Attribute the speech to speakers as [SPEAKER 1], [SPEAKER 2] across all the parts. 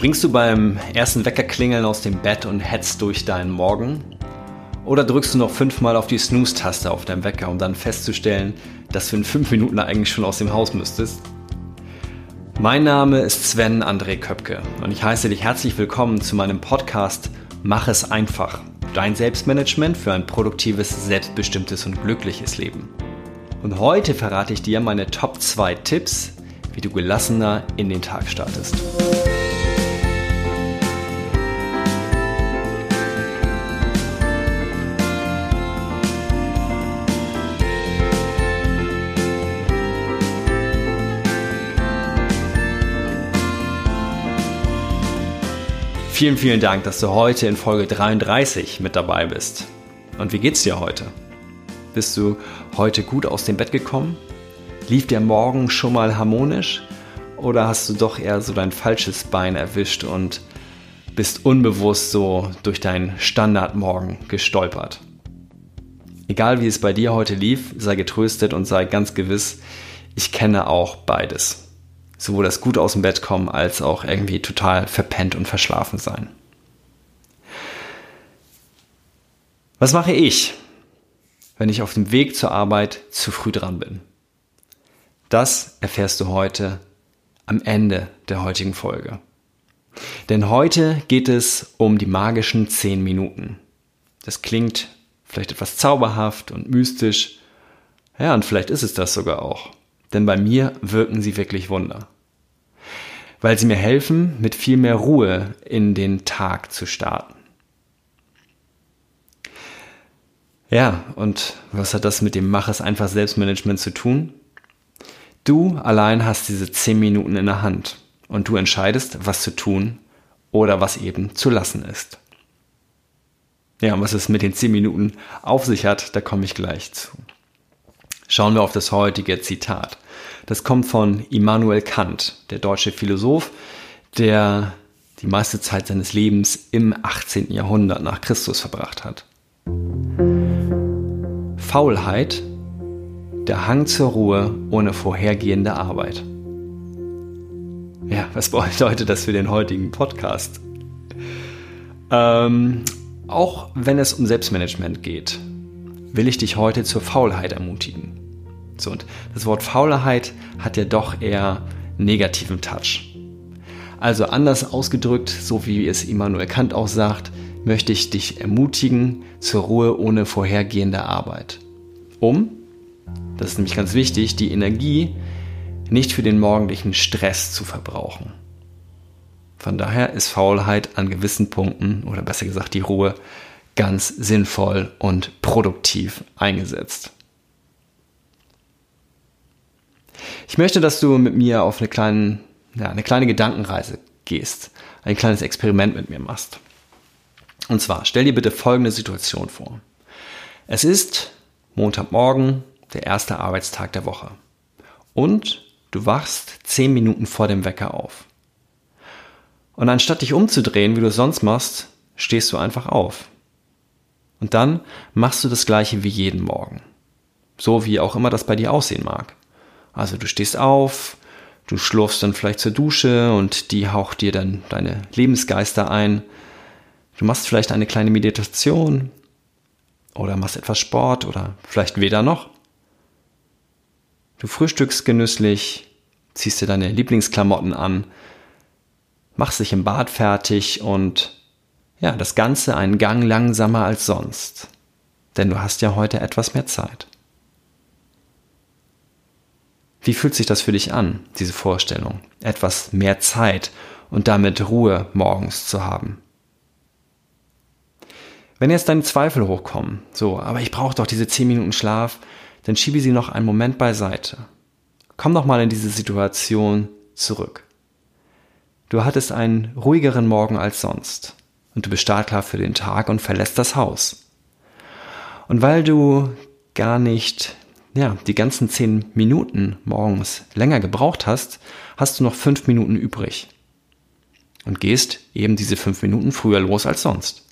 [SPEAKER 1] Springst du beim ersten Weckerklingeln aus dem Bett und hetzt durch deinen Morgen? Oder drückst du noch fünfmal auf die Snooze-Taste auf deinem Wecker, um dann festzustellen, dass du in fünf Minuten eigentlich schon aus dem Haus müsstest? Mein Name ist Sven André Köpke und ich heiße dich herzlich willkommen zu meinem Podcast Mach es einfach. Dein Selbstmanagement für ein produktives, selbstbestimmtes und glückliches Leben. Und heute verrate ich dir meine Top 2 Tipps, wie du gelassener in den Tag startest. Vielen, vielen Dank, dass du heute in Folge 33 mit dabei bist. Und wie geht's dir heute? Bist du heute gut aus dem Bett gekommen? Lief der Morgen schon mal harmonisch? Oder hast du doch eher so dein falsches Bein erwischt und bist unbewusst so durch deinen Standardmorgen gestolpert? Egal wie es bei dir heute lief, sei getröstet und sei ganz gewiss, ich kenne auch beides sowohl das gut aus dem Bett kommen als auch irgendwie total verpennt und verschlafen sein. Was mache ich, wenn ich auf dem Weg zur Arbeit zu früh dran bin? Das erfährst du heute am Ende der heutigen Folge. Denn heute geht es um die magischen 10 Minuten. Das klingt vielleicht etwas zauberhaft und mystisch. Ja, und vielleicht ist es das sogar auch. Denn bei mir wirken sie wirklich Wunder. Weil sie mir helfen, mit viel mehr Ruhe in den Tag zu starten. Ja, und was hat das mit dem Mach es einfach Selbstmanagement zu tun? Du allein hast diese 10 Minuten in der Hand und du entscheidest, was zu tun oder was eben zu lassen ist. Ja, und was es mit den 10 Minuten auf sich hat, da komme ich gleich zu. Schauen wir auf das heutige Zitat. Das kommt von Immanuel Kant, der deutsche Philosoph, der die meiste Zeit seines Lebens im 18. Jahrhundert nach Christus verbracht hat. Faulheit, der Hang zur Ruhe ohne vorhergehende Arbeit. Ja, was bedeutet das für den heutigen Podcast? Ähm, auch wenn es um Selbstmanagement geht, will ich dich heute zur Faulheit ermutigen. So, und das Wort Faulheit hat ja doch eher negativen Touch. Also anders ausgedrückt, so wie es Immanuel Kant auch sagt, möchte ich dich ermutigen zur Ruhe ohne vorhergehende Arbeit. Um, das ist nämlich ganz wichtig, die Energie nicht für den morgendlichen Stress zu verbrauchen. Von daher ist Faulheit an gewissen Punkten, oder besser gesagt die Ruhe, ganz sinnvoll und produktiv eingesetzt. Ich möchte, dass du mit mir auf eine kleine, ja, eine kleine Gedankenreise gehst, ein kleines Experiment mit mir machst. Und zwar, stell dir bitte folgende Situation vor. Es ist Montagmorgen, der erste Arbeitstag der Woche. Und du wachst zehn Minuten vor dem Wecker auf. Und anstatt dich umzudrehen, wie du es sonst machst, stehst du einfach auf. Und dann machst du das gleiche wie jeden Morgen. So wie auch immer das bei dir aussehen mag. Also du stehst auf, du schlurfst dann vielleicht zur Dusche und die haucht dir dann deine Lebensgeister ein. Du machst vielleicht eine kleine Meditation oder machst etwas Sport oder vielleicht weder noch. Du frühstückst genüsslich, ziehst dir deine Lieblingsklamotten an, machst dich im Bad fertig und ja, das Ganze einen Gang langsamer als sonst. Denn du hast ja heute etwas mehr Zeit. Wie fühlt sich das für dich an, diese Vorstellung, etwas mehr Zeit und damit Ruhe morgens zu haben? Wenn jetzt deine Zweifel hochkommen, so, aber ich brauche doch diese 10 Minuten Schlaf, dann schiebe sie noch einen Moment beiseite. Komm doch mal in diese Situation zurück. Du hattest einen ruhigeren Morgen als sonst und du bist startklar für den Tag und verlässt das Haus. Und weil du gar nicht ja, die ganzen zehn Minuten morgens länger gebraucht hast, hast du noch fünf Minuten übrig. Und gehst eben diese fünf Minuten früher los als sonst.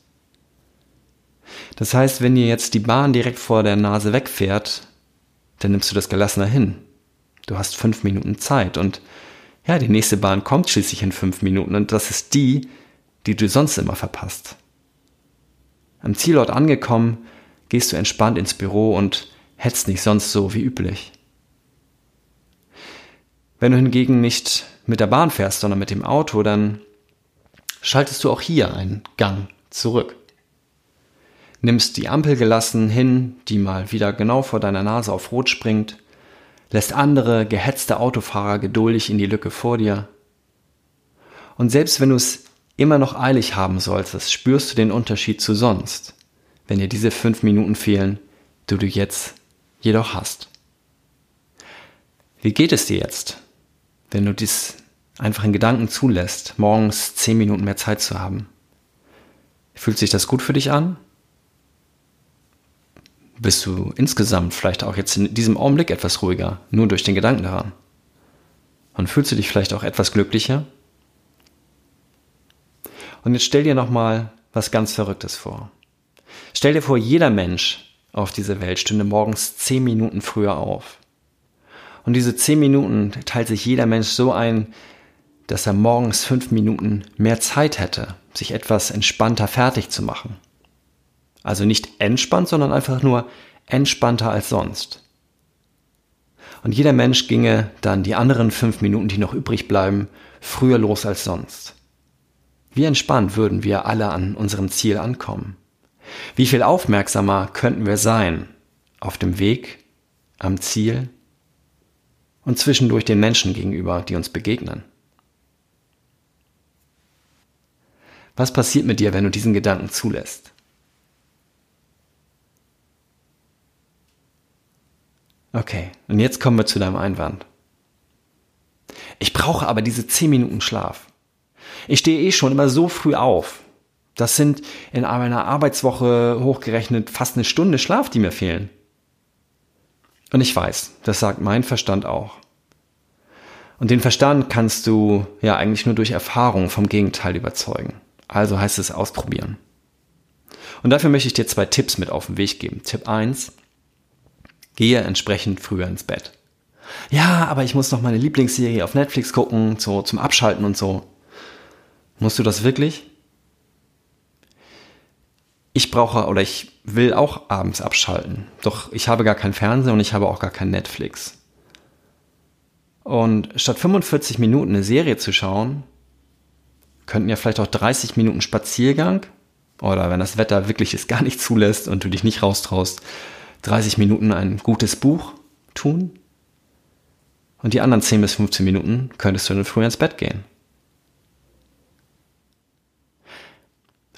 [SPEAKER 1] Das heißt, wenn dir jetzt die Bahn direkt vor der Nase wegfährt, dann nimmst du das gelassener hin. Du hast fünf Minuten Zeit und ja, die nächste Bahn kommt schließlich in fünf Minuten und das ist die, die du sonst immer verpasst. Am Zielort angekommen, gehst du entspannt ins Büro und hetzt nicht sonst so wie üblich. Wenn du hingegen nicht mit der Bahn fährst, sondern mit dem Auto, dann schaltest du auch hier einen Gang zurück. Nimmst die Ampel gelassen hin, die mal wieder genau vor deiner Nase auf Rot springt, lässt andere gehetzte Autofahrer geduldig in die Lücke vor dir. Und selbst wenn du es immer noch eilig haben solltest, spürst du den Unterschied zu sonst, wenn dir diese fünf Minuten fehlen, die du jetzt jedoch hast. Wie geht es dir jetzt, wenn du dies einfach in Gedanken zulässt, morgens zehn Minuten mehr Zeit zu haben? Fühlt sich das gut für dich an? Bist du insgesamt vielleicht auch jetzt in diesem Augenblick etwas ruhiger, nur durch den Gedanken daran? Und fühlst du dich vielleicht auch etwas glücklicher? Und jetzt stell dir nochmal was ganz Verrücktes vor. Stell dir vor, jeder Mensch auf dieser Welt stünde morgens zehn Minuten früher auf. Und diese zehn Minuten teilt sich jeder Mensch so ein, dass er morgens fünf Minuten mehr Zeit hätte, sich etwas entspannter fertig zu machen. Also nicht entspannt, sondern einfach nur entspannter als sonst. Und jeder Mensch ginge dann die anderen fünf Minuten, die noch übrig bleiben, früher los als sonst. Wie entspannt würden wir alle an unserem Ziel ankommen? Wie viel aufmerksamer könnten wir sein auf dem Weg, am Ziel und zwischendurch den Menschen gegenüber, die uns begegnen? Was passiert mit dir, wenn du diesen Gedanken zulässt? Okay, und jetzt kommen wir zu deinem Einwand. Ich brauche aber diese 10 Minuten Schlaf. Ich stehe eh schon immer so früh auf. Das sind in einer Arbeitswoche hochgerechnet fast eine Stunde Schlaf, die mir fehlen. Und ich weiß, das sagt mein Verstand auch. Und den Verstand kannst du ja eigentlich nur durch Erfahrung vom Gegenteil überzeugen. Also heißt es ausprobieren. Und dafür möchte ich dir zwei Tipps mit auf den Weg geben. Tipp eins: Gehe entsprechend früher ins Bett. Ja, aber ich muss noch meine Lieblingsserie auf Netflix gucken, so zum Abschalten und so. Musst du das wirklich? Ich brauche oder ich will auch abends abschalten. Doch ich habe gar kein Fernsehen und ich habe auch gar kein Netflix. Und statt 45 Minuten eine Serie zu schauen, könnten ja vielleicht auch 30 Minuten Spaziergang oder wenn das Wetter wirklich es gar nicht zulässt und du dich nicht raustraust, 30 Minuten ein gutes Buch tun. Und die anderen 10 bis 15 Minuten könntest du dann früher ins Bett gehen.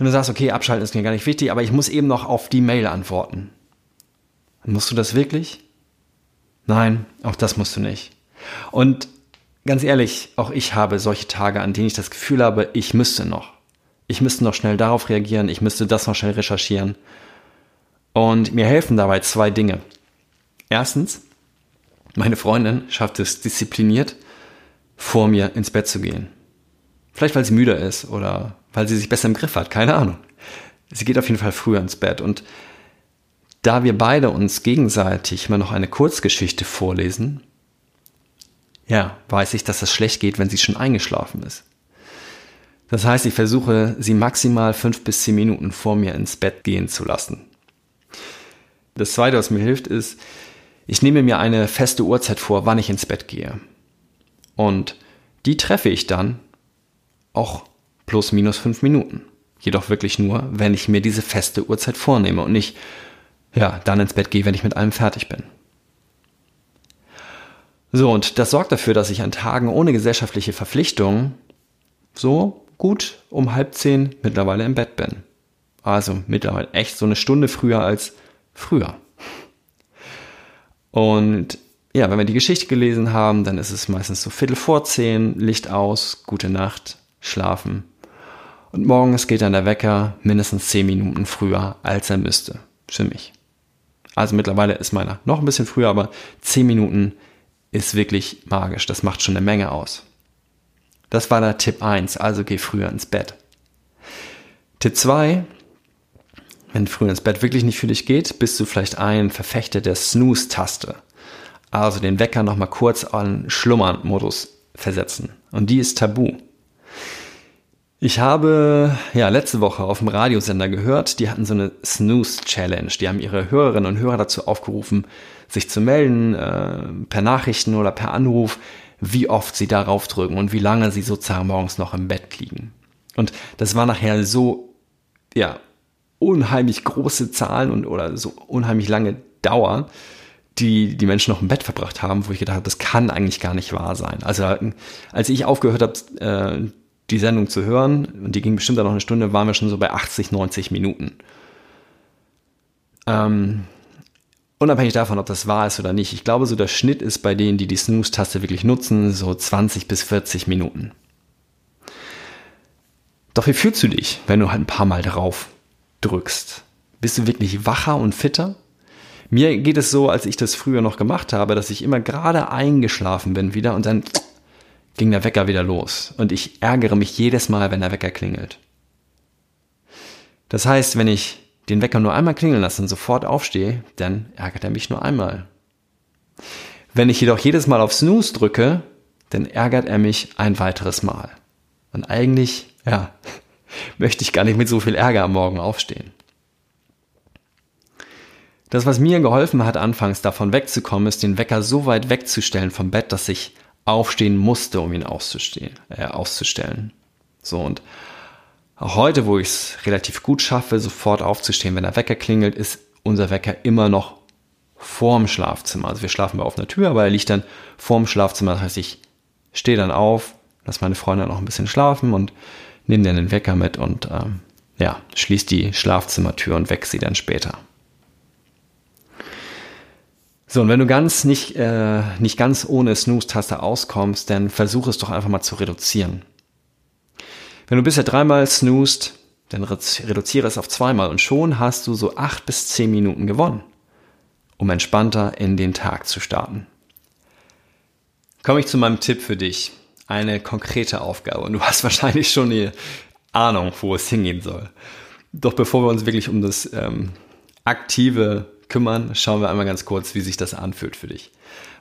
[SPEAKER 1] Wenn du sagst, okay, abschalten ist mir gar nicht wichtig, aber ich muss eben noch auf die Mail antworten. Musst du das wirklich? Nein, auch das musst du nicht. Und ganz ehrlich, auch ich habe solche Tage, an denen ich das Gefühl habe, ich müsste noch. Ich müsste noch schnell darauf reagieren, ich müsste das noch schnell recherchieren. Und mir helfen dabei zwei Dinge. Erstens, meine Freundin schafft es diszipliniert, vor mir ins Bett zu gehen. Vielleicht weil sie müde ist oder weil sie sich besser im Griff hat, keine Ahnung. Sie geht auf jeden Fall früher ins Bett und da wir beide uns gegenseitig immer noch eine Kurzgeschichte vorlesen, ja, weiß ich, dass das schlecht geht, wenn sie schon eingeschlafen ist. Das heißt, ich versuche, sie maximal fünf bis zehn Minuten vor mir ins Bett gehen zu lassen. Das zweite, was mir hilft, ist, ich nehme mir eine feste Uhrzeit vor, wann ich ins Bett gehe. Und die treffe ich dann auch plus minus fünf Minuten. Jedoch wirklich nur, wenn ich mir diese feste Uhrzeit vornehme und nicht, ja, dann ins Bett gehe, wenn ich mit allem fertig bin. So, und das sorgt dafür, dass ich an Tagen ohne gesellschaftliche Verpflichtungen so gut um halb zehn mittlerweile im Bett bin. Also mittlerweile echt so eine Stunde früher als früher. Und ja, wenn wir die Geschichte gelesen haben, dann ist es meistens so Viertel vor zehn, Licht aus, gute Nacht, schlafen. Und morgens geht dann der Wecker mindestens 10 Minuten früher, als er müsste. Für mich. Also mittlerweile ist meiner noch ein bisschen früher, aber 10 Minuten ist wirklich magisch. Das macht schon eine Menge aus. Das war der Tipp 1, also geh früher ins Bett. Tipp 2, wenn früher ins Bett wirklich nicht für dich geht, bist du vielleicht ein Verfechter der Snooze-Taste. Also den Wecker nochmal kurz an Schlummern-Modus versetzen. Und die ist tabu. Ich habe ja letzte Woche auf dem Radiosender gehört, die hatten so eine Snooze Challenge. Die haben ihre Hörerinnen und Hörer dazu aufgerufen, sich zu melden äh, per Nachrichten oder per Anruf, wie oft sie darauf drücken und wie lange sie sozusagen morgens noch im Bett liegen. Und das war nachher so ja unheimlich große Zahlen und oder so unheimlich lange Dauer, die die Menschen noch im Bett verbracht haben, wo ich gedacht habe, das kann eigentlich gar nicht wahr sein. Also als ich aufgehört habe, äh, die Sendung zu hören, und die ging bestimmt dann noch eine Stunde, waren wir schon so bei 80, 90 Minuten. Ähm, unabhängig davon, ob das wahr ist oder nicht, ich glaube, so der Schnitt ist bei denen, die die Snooze-Taste wirklich nutzen, so 20 bis 40 Minuten. Doch wie fühlst du dich, wenn du halt ein paar Mal drauf drückst? Bist du wirklich wacher und fitter? Mir geht es so, als ich das früher noch gemacht habe, dass ich immer gerade eingeschlafen bin wieder und dann ging der Wecker wieder los. Und ich ärgere mich jedes Mal, wenn der Wecker klingelt. Das heißt, wenn ich den Wecker nur einmal klingeln lasse und sofort aufstehe, dann ärgert er mich nur einmal. Wenn ich jedoch jedes Mal auf Snooze drücke, dann ärgert er mich ein weiteres Mal. Und eigentlich, ja, möchte ich gar nicht mit so viel Ärger am Morgen aufstehen. Das, was mir geholfen hat, anfangs davon wegzukommen, ist, den Wecker so weit wegzustellen vom Bett, dass ich aufstehen musste, um ihn auszustehen, äh, auszustellen. So und auch heute, wo ich es relativ gut schaffe, sofort aufzustehen, wenn der Wecker klingelt, ist unser Wecker immer noch vorm Schlafzimmer. Also wir schlafen bei offener Tür, aber er liegt dann vorm Schlafzimmer. Das heißt, ich stehe dann auf, lasse meine Freundin noch ein bisschen schlafen und nehme dann den Wecker mit und ähm, ja, schließe die Schlafzimmertür und weck sie dann später. So, und wenn du ganz nicht, äh, nicht ganz ohne Snooze-Taste auskommst, dann versuch es doch einfach mal zu reduzieren. Wenn du bisher dreimal snoozed, dann reduziere es auf zweimal und schon hast du so acht bis zehn Minuten gewonnen, um entspannter in den Tag zu starten. Komme ich zu meinem Tipp für dich. Eine konkrete Aufgabe. Und du hast wahrscheinlich schon eine Ahnung, wo es hingehen soll. Doch bevor wir uns wirklich um das ähm, aktive kümmern, schauen wir einmal ganz kurz, wie sich das anfühlt für dich.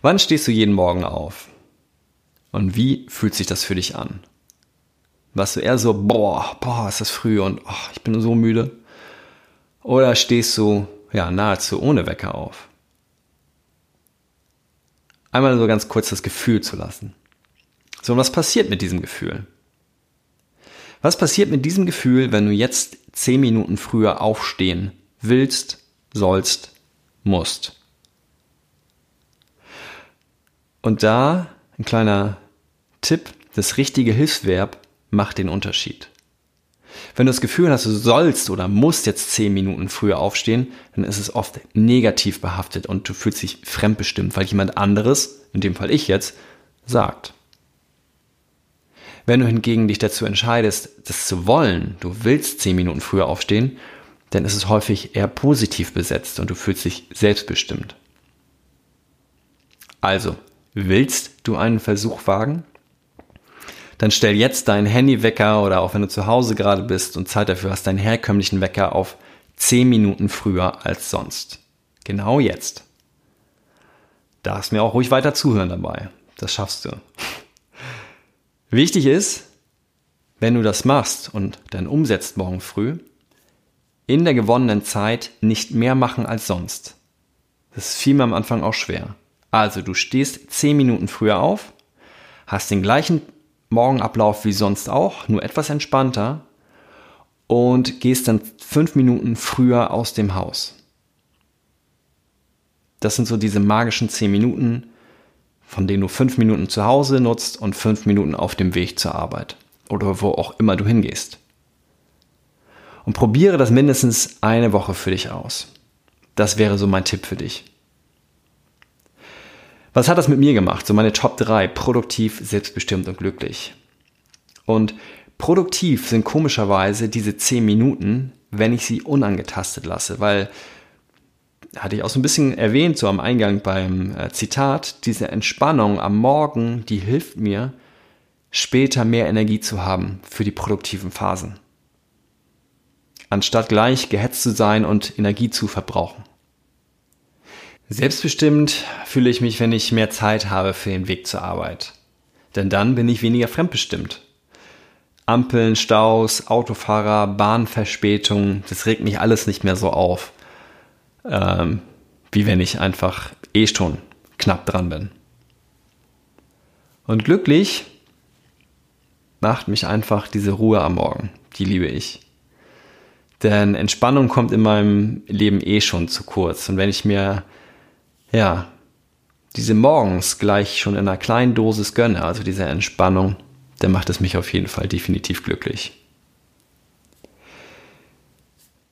[SPEAKER 1] Wann stehst du jeden Morgen auf? Und wie fühlt sich das für dich an? Warst du eher so, boah, boah, ist das früh und oh, ich bin so müde? Oder stehst du ja nahezu ohne Wecker auf? Einmal so ganz kurz das Gefühl zu lassen. So, und was passiert mit diesem Gefühl? Was passiert mit diesem Gefühl, wenn du jetzt zehn Minuten früher aufstehen willst, sollst, musst. Und da ein kleiner Tipp, das richtige Hilfsverb macht den Unterschied. Wenn du das Gefühl hast, du sollst oder musst jetzt zehn Minuten früher aufstehen, dann ist es oft negativ behaftet und du fühlst dich fremdbestimmt, weil jemand anderes, in dem Fall ich jetzt, sagt. Wenn du hingegen dich dazu entscheidest, das zu wollen, du willst zehn Minuten früher aufstehen, dann ist es häufig eher positiv besetzt und du fühlst dich selbstbestimmt. Also, willst du einen Versuch wagen? Dann stell jetzt deinen Handywecker oder auch wenn du zu Hause gerade bist und Zeit dafür hast, deinen herkömmlichen Wecker auf 10 Minuten früher als sonst. Genau jetzt. Darfst mir auch ruhig weiter zuhören dabei. Das schaffst du. Wichtig ist, wenn du das machst und dann umsetzt morgen früh, in der gewonnenen Zeit nicht mehr machen als sonst. Das fiel mir am Anfang auch schwer. Also du stehst 10 Minuten früher auf, hast den gleichen Morgenablauf wie sonst auch, nur etwas entspannter und gehst dann 5 Minuten früher aus dem Haus. Das sind so diese magischen 10 Minuten, von denen du 5 Minuten zu Hause nutzt und 5 Minuten auf dem Weg zur Arbeit oder wo auch immer du hingehst und probiere das mindestens eine Woche für dich aus. Das wäre so mein Tipp für dich. Was hat das mit mir gemacht? So meine Top 3. Produktiv, selbstbestimmt und glücklich. Und produktiv sind komischerweise diese 10 Minuten, wenn ich sie unangetastet lasse, weil hatte ich auch so ein bisschen erwähnt, so am Eingang beim äh, Zitat, diese Entspannung am Morgen, die hilft mir, später mehr Energie zu haben für die produktiven Phasen anstatt gleich gehetzt zu sein und Energie zu verbrauchen. Selbstbestimmt fühle ich mich, wenn ich mehr Zeit habe für den Weg zur Arbeit. Denn dann bin ich weniger fremdbestimmt. Ampeln, Staus, Autofahrer, Bahnverspätungen, das regt mich alles nicht mehr so auf, ähm, wie wenn ich einfach eh schon knapp dran bin. Und glücklich macht mich einfach diese Ruhe am Morgen. Die liebe ich. Denn Entspannung kommt in meinem Leben eh schon zu kurz. Und wenn ich mir, ja, diese morgens gleich schon in einer kleinen Dosis gönne, also diese Entspannung, dann macht es mich auf jeden Fall definitiv glücklich.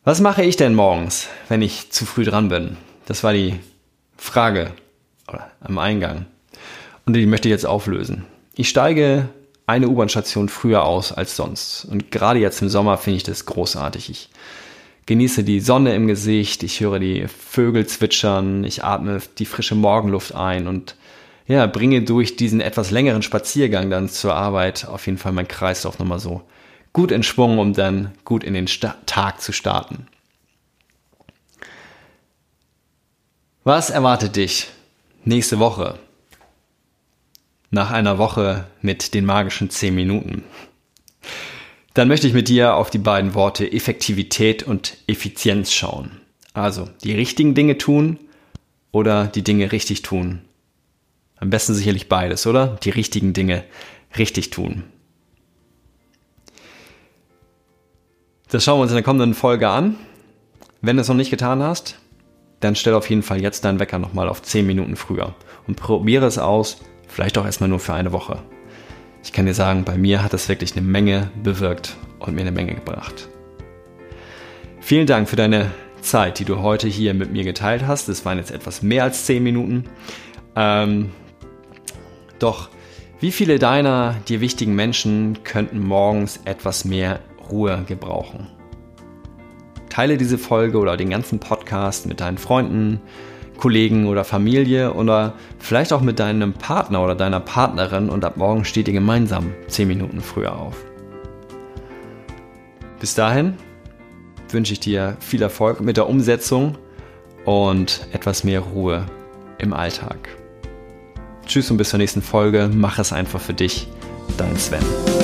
[SPEAKER 1] Was mache ich denn morgens, wenn ich zu früh dran bin? Das war die Frage am Eingang. Und die möchte ich jetzt auflösen. Ich steige eine U-Bahn-Station früher aus als sonst. Und gerade jetzt im Sommer finde ich das großartig. Ich genieße die Sonne im Gesicht, ich höre die Vögel zwitschern, ich atme die frische Morgenluft ein und ja, bringe durch diesen etwas längeren Spaziergang dann zur Arbeit auf jeden Fall mein Kreislauf nochmal so gut in Schwung, um dann gut in den Sta Tag zu starten. Was erwartet dich nächste Woche? Nach einer Woche mit den magischen 10 Minuten. Dann möchte ich mit dir auf die beiden Worte Effektivität und Effizienz schauen. Also die richtigen Dinge tun oder die Dinge richtig tun. Am besten sicherlich beides, oder? Die richtigen Dinge richtig tun. Das schauen wir uns in der kommenden Folge an. Wenn du es noch nicht getan hast, dann stell auf jeden Fall jetzt deinen Wecker nochmal auf 10 Minuten früher und probiere es aus, vielleicht auch erstmal nur für eine Woche. Ich kann dir sagen, bei mir hat es wirklich eine Menge bewirkt und mir eine Menge gebracht. Vielen Dank für deine Zeit, die du heute hier mit mir geteilt hast. Es waren jetzt etwas mehr als 10 Minuten. Ähm, doch wie viele deiner dir wichtigen Menschen könnten morgens etwas mehr Ruhe gebrauchen? Teile diese Folge oder den ganzen Podcast mit deinen Freunden, Kollegen oder Familie oder vielleicht auch mit deinem Partner oder deiner Partnerin und ab morgen steht ihr gemeinsam 10 Minuten früher auf. Bis dahin wünsche ich dir viel Erfolg mit der Umsetzung und etwas mehr Ruhe im Alltag. Tschüss und bis zur nächsten Folge. Mach es einfach für dich. Dein Sven.